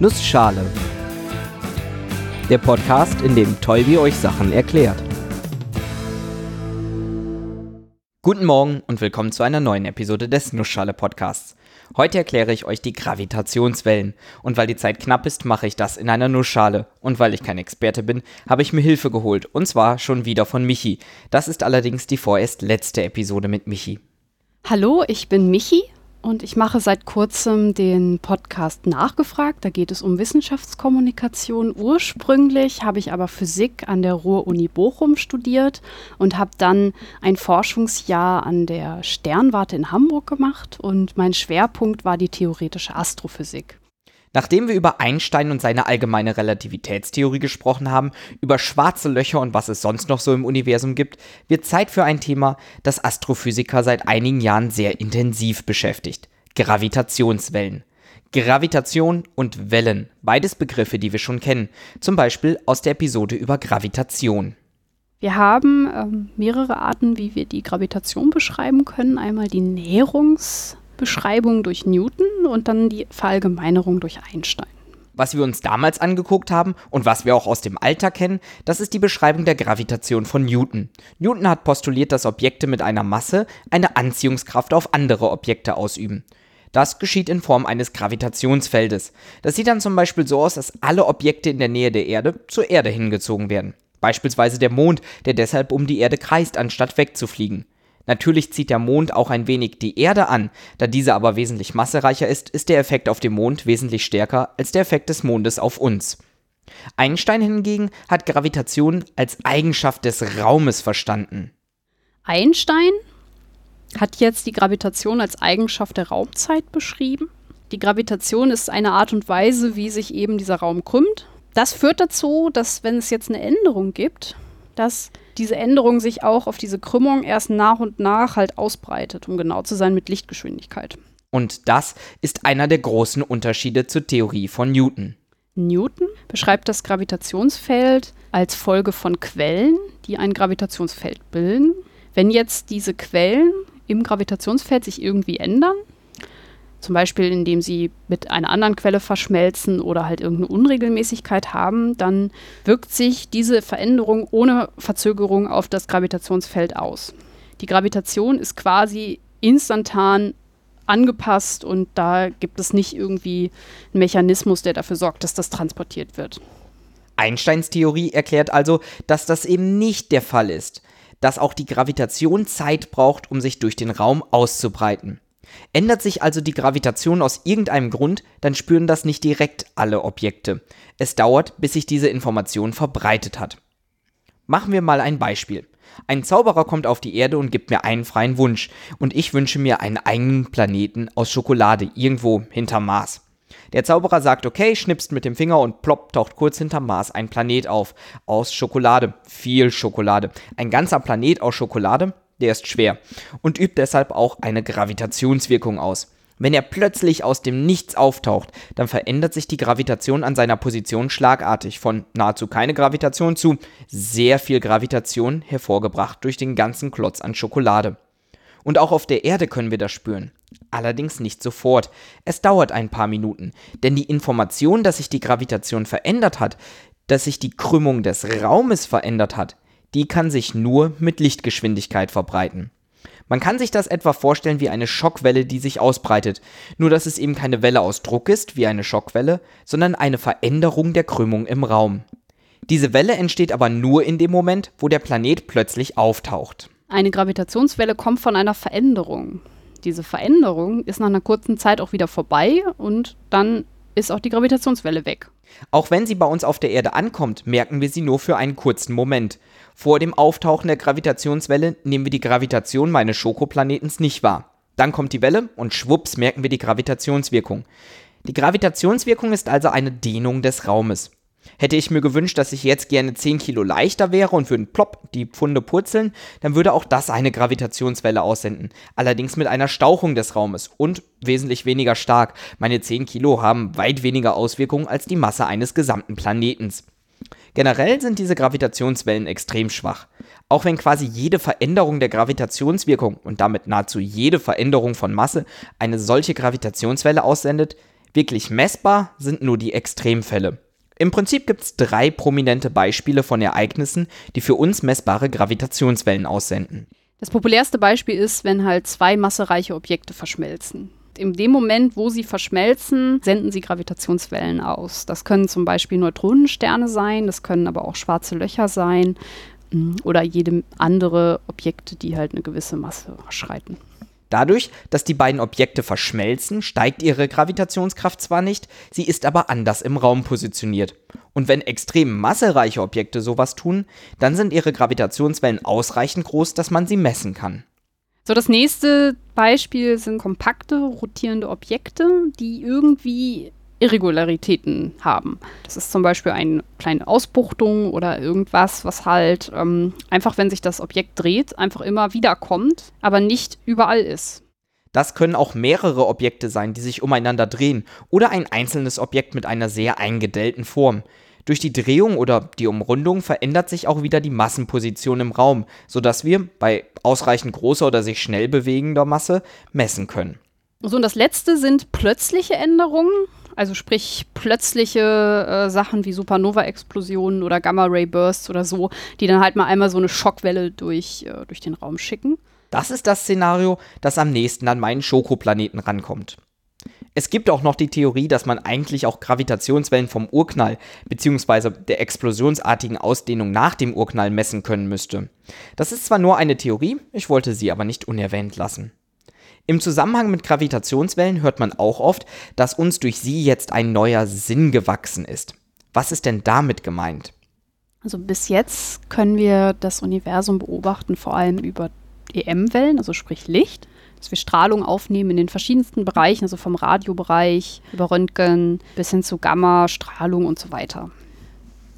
Nussschale. Der Podcast, in dem Tolbi euch Sachen erklärt. Guten Morgen und willkommen zu einer neuen Episode des Nussschale Podcasts. Heute erkläre ich euch die Gravitationswellen. Und weil die Zeit knapp ist, mache ich das in einer Nussschale. Und weil ich kein Experte bin, habe ich mir Hilfe geholt. Und zwar schon wieder von Michi. Das ist allerdings die vorerst letzte Episode mit Michi. Hallo, ich bin Michi und ich mache seit kurzem den Podcast Nachgefragt. Da geht es um Wissenschaftskommunikation. Ursprünglich habe ich aber Physik an der Ruhr-Uni Bochum studiert und habe dann ein Forschungsjahr an der Sternwarte in Hamburg gemacht. Und mein Schwerpunkt war die theoretische Astrophysik. Nachdem wir über Einstein und seine allgemeine Relativitätstheorie gesprochen haben, über schwarze Löcher und was es sonst noch so im Universum gibt, wird Zeit für ein Thema, das Astrophysiker seit einigen Jahren sehr intensiv beschäftigt. Gravitationswellen. Gravitation und Wellen, beides Begriffe, die wir schon kennen, zum Beispiel aus der Episode über Gravitation. Wir haben ähm, mehrere Arten, wie wir die Gravitation beschreiben können. Einmal die Näherungs- Beschreibung durch Newton und dann die Verallgemeinerung durch Einstein. Was wir uns damals angeguckt haben und was wir auch aus dem Alter kennen, das ist die Beschreibung der Gravitation von Newton. Newton hat postuliert, dass Objekte mit einer Masse eine Anziehungskraft auf andere Objekte ausüben. Das geschieht in Form eines Gravitationsfeldes. Das sieht dann zum Beispiel so aus, dass alle Objekte in der Nähe der Erde zur Erde hingezogen werden. Beispielsweise der Mond, der deshalb um die Erde kreist, anstatt wegzufliegen. Natürlich zieht der Mond auch ein wenig die Erde an, da diese aber wesentlich massereicher ist, ist der Effekt auf dem Mond wesentlich stärker als der Effekt des Mondes auf uns. Einstein hingegen hat Gravitation als Eigenschaft des Raumes verstanden. Einstein hat jetzt die Gravitation als Eigenschaft der Raumzeit beschrieben. Die Gravitation ist eine Art und Weise, wie sich eben dieser Raum krümmt. Das führt dazu, dass wenn es jetzt eine Änderung gibt, dass diese Änderung sich auch auf diese Krümmung erst nach und nach halt ausbreitet, um genau zu sein mit Lichtgeschwindigkeit. Und das ist einer der großen Unterschiede zur Theorie von Newton. Newton beschreibt das Gravitationsfeld als Folge von Quellen, die ein Gravitationsfeld bilden. Wenn jetzt diese Quellen im Gravitationsfeld sich irgendwie ändern, zum Beispiel indem sie mit einer anderen Quelle verschmelzen oder halt irgendeine Unregelmäßigkeit haben, dann wirkt sich diese Veränderung ohne Verzögerung auf das Gravitationsfeld aus. Die Gravitation ist quasi instantan angepasst und da gibt es nicht irgendwie einen Mechanismus, der dafür sorgt, dass das transportiert wird. Einsteins Theorie erklärt also, dass das eben nicht der Fall ist, dass auch die Gravitation Zeit braucht, um sich durch den Raum auszubreiten. Ändert sich also die Gravitation aus irgendeinem Grund, dann spüren das nicht direkt alle Objekte. Es dauert, bis sich diese Information verbreitet hat. Machen wir mal ein Beispiel. Ein Zauberer kommt auf die Erde und gibt mir einen freien Wunsch, und ich wünsche mir einen eigenen Planeten aus Schokolade irgendwo hinterm Mars. Der Zauberer sagt okay, schnipst mit dem Finger und plopp taucht kurz hinterm Mars ein Planet auf. Aus Schokolade. Viel Schokolade. Ein ganzer Planet aus Schokolade? Der ist schwer und übt deshalb auch eine Gravitationswirkung aus. Wenn er plötzlich aus dem Nichts auftaucht, dann verändert sich die Gravitation an seiner Position schlagartig von nahezu keine Gravitation zu sehr viel Gravitation hervorgebracht durch den ganzen Klotz an Schokolade. Und auch auf der Erde können wir das spüren. Allerdings nicht sofort. Es dauert ein paar Minuten, denn die Information, dass sich die Gravitation verändert hat, dass sich die Krümmung des Raumes verändert hat, die kann sich nur mit Lichtgeschwindigkeit verbreiten. Man kann sich das etwa vorstellen wie eine Schockwelle, die sich ausbreitet, nur dass es eben keine Welle aus Druck ist, wie eine Schockwelle, sondern eine Veränderung der Krümmung im Raum. Diese Welle entsteht aber nur in dem Moment, wo der Planet plötzlich auftaucht. Eine Gravitationswelle kommt von einer Veränderung. Diese Veränderung ist nach einer kurzen Zeit auch wieder vorbei und dann ist auch die Gravitationswelle weg. Auch wenn sie bei uns auf der Erde ankommt, merken wir sie nur für einen kurzen Moment. Vor dem Auftauchen der Gravitationswelle nehmen wir die Gravitation meines Schokoplanetens nicht wahr. Dann kommt die Welle und schwupps merken wir die Gravitationswirkung. Die Gravitationswirkung ist also eine Dehnung des Raumes. Hätte ich mir gewünscht, dass ich jetzt gerne 10 Kilo leichter wäre und würden plopp die Pfunde purzeln, dann würde auch das eine Gravitationswelle aussenden. Allerdings mit einer Stauchung des Raumes und wesentlich weniger stark. Meine 10 Kilo haben weit weniger Auswirkungen als die Masse eines gesamten Planetens. Generell sind diese Gravitationswellen extrem schwach. Auch wenn quasi jede Veränderung der Gravitationswirkung und damit nahezu jede Veränderung von Masse eine solche Gravitationswelle aussendet, Wirklich messbar sind nur die Extremfälle. Im Prinzip gibt es drei prominente Beispiele von Ereignissen, die für uns messbare Gravitationswellen aussenden. Das populärste Beispiel ist, wenn halt zwei massereiche Objekte verschmelzen. In dem Moment, wo sie verschmelzen, senden sie Gravitationswellen aus. Das können zum Beispiel Neutronensterne sein, das können aber auch schwarze Löcher sein mm, oder jede andere Objekte, die halt eine gewisse Masse überschreiten. Dadurch, dass die beiden Objekte verschmelzen, steigt ihre Gravitationskraft zwar nicht, sie ist aber anders im Raum positioniert. Und wenn extrem massereiche Objekte sowas tun, dann sind ihre Gravitationswellen ausreichend groß, dass man sie messen kann. So, das nächste Beispiel sind kompakte, rotierende Objekte, die irgendwie Irregularitäten haben. Das ist zum Beispiel eine kleine Ausbuchtung oder irgendwas, was halt ähm, einfach, wenn sich das Objekt dreht, einfach immer wieder kommt, aber nicht überall ist. Das können auch mehrere Objekte sein, die sich umeinander drehen, oder ein einzelnes Objekt mit einer sehr eingedellten Form. Durch die Drehung oder die Umrundung verändert sich auch wieder die Massenposition im Raum, sodass wir bei ausreichend großer oder sich schnell bewegender Masse messen können. So, und das letzte sind plötzliche Änderungen. Also sprich plötzliche äh, Sachen wie Supernova-Explosionen oder Gamma-Ray-Bursts oder so, die dann halt mal einmal so eine Schockwelle durch, äh, durch den Raum schicken. Das ist das Szenario, das am nächsten an meinen Schokoplaneten rankommt. Es gibt auch noch die Theorie, dass man eigentlich auch Gravitationswellen vom Urknall bzw. der explosionsartigen Ausdehnung nach dem Urknall messen können müsste. Das ist zwar nur eine Theorie, ich wollte sie aber nicht unerwähnt lassen. Im Zusammenhang mit Gravitationswellen hört man auch oft, dass uns durch sie jetzt ein neuer Sinn gewachsen ist. Was ist denn damit gemeint? Also bis jetzt können wir das Universum beobachten, vor allem über EM-Wellen, also sprich Licht, dass wir Strahlung aufnehmen in den verschiedensten Bereichen, also vom Radiobereich über Röntgen bis hin zu Gamma-Strahlung und so weiter.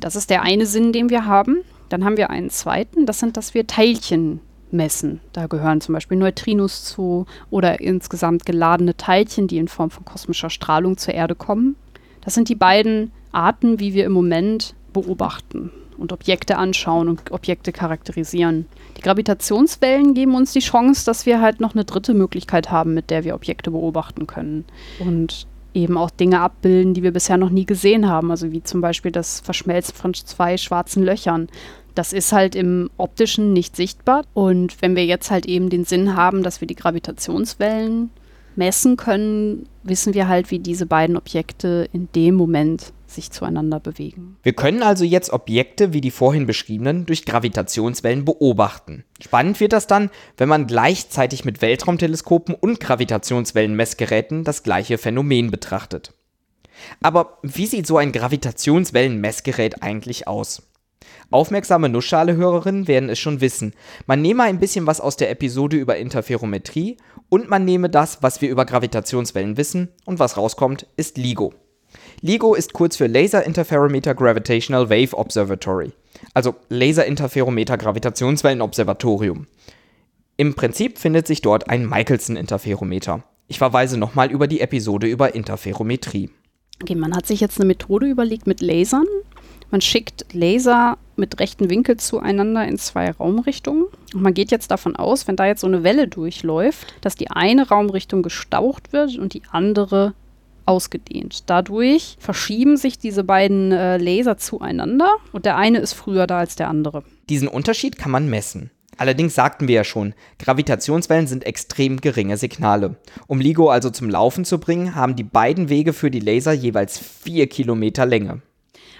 Das ist der eine Sinn, den wir haben. Dann haben wir einen zweiten, das sind, dass wir Teilchen messen. Da gehören zum Beispiel Neutrinos zu oder insgesamt geladene Teilchen, die in Form von kosmischer Strahlung zur Erde kommen. Das sind die beiden Arten, wie wir im Moment beobachten und Objekte anschauen und Objekte charakterisieren. Die Gravitationswellen geben uns die Chance, dass wir halt noch eine dritte Möglichkeit haben, mit der wir Objekte beobachten können. Und eben auch Dinge abbilden, die wir bisher noch nie gesehen haben, also wie zum Beispiel das Verschmelzen von zwei schwarzen Löchern. Das ist halt im optischen nicht sichtbar. Und wenn wir jetzt halt eben den Sinn haben, dass wir die Gravitationswellen messen können, wissen wir halt, wie diese beiden Objekte in dem Moment sich zueinander bewegen. Wir können also jetzt Objekte wie die vorhin beschriebenen durch Gravitationswellen beobachten. Spannend wird das dann, wenn man gleichzeitig mit Weltraumteleskopen und Gravitationswellenmessgeräten das gleiche Phänomen betrachtet. Aber wie sieht so ein Gravitationswellenmessgerät eigentlich aus? Aufmerksame Nussschale-Hörerinnen werden es schon wissen. Man nehme ein bisschen was aus der Episode über Interferometrie und man nehme das, was wir über Gravitationswellen wissen und was rauskommt, ist LIGO. LIGO ist kurz für Laser Interferometer Gravitational Wave Observatory, also Laser Interferometer Gravitationswellenobservatorium. Im Prinzip findet sich dort ein Michelson-Interferometer. Ich verweise nochmal über die Episode über Interferometrie. Okay, man hat sich jetzt eine Methode überlegt mit Lasern, man schickt Laser mit rechten Winkel zueinander in zwei Raumrichtungen. Und man geht jetzt davon aus, wenn da jetzt so eine Welle durchläuft, dass die eine Raumrichtung gestaucht wird und die andere ausgedehnt. Dadurch verschieben sich diese beiden äh, Laser zueinander und der eine ist früher da als der andere. Diesen Unterschied kann man messen. Allerdings sagten wir ja schon, Gravitationswellen sind extrem geringe Signale. Um LIGO also zum Laufen zu bringen, haben die beiden Wege für die Laser jeweils vier Kilometer Länge.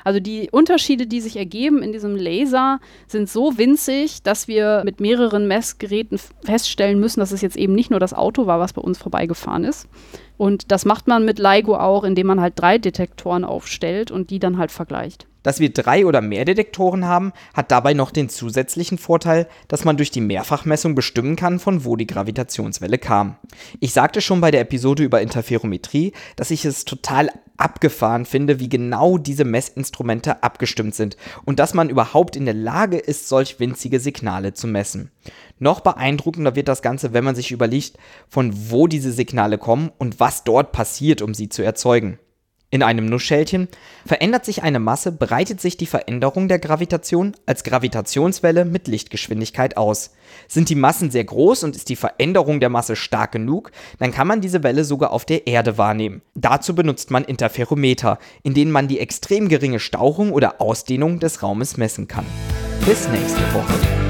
Also die Unterschiede, die sich ergeben in diesem Laser, sind so winzig, dass wir mit mehreren Messgeräten feststellen müssen, dass es jetzt eben nicht nur das Auto war, was bei uns vorbeigefahren ist. Und das macht man mit LIGO auch, indem man halt drei Detektoren aufstellt und die dann halt vergleicht. Dass wir drei oder mehr Detektoren haben, hat dabei noch den zusätzlichen Vorteil, dass man durch die Mehrfachmessung bestimmen kann, von wo die Gravitationswelle kam. Ich sagte schon bei der Episode über Interferometrie, dass ich es total abgefahren finde, wie genau diese Messinstrumente abgestimmt sind und dass man überhaupt in der Lage ist, solch winzige Signale zu messen. Noch beeindruckender wird das Ganze, wenn man sich überlegt, von wo diese Signale kommen und was dort passiert, um sie zu erzeugen. In einem Nussschälchen verändert sich eine Masse, breitet sich die Veränderung der Gravitation als Gravitationswelle mit Lichtgeschwindigkeit aus. Sind die Massen sehr groß und ist die Veränderung der Masse stark genug, dann kann man diese Welle sogar auf der Erde wahrnehmen. Dazu benutzt man Interferometer, in denen man die extrem geringe Stauchung oder Ausdehnung des Raumes messen kann. Bis nächste Woche.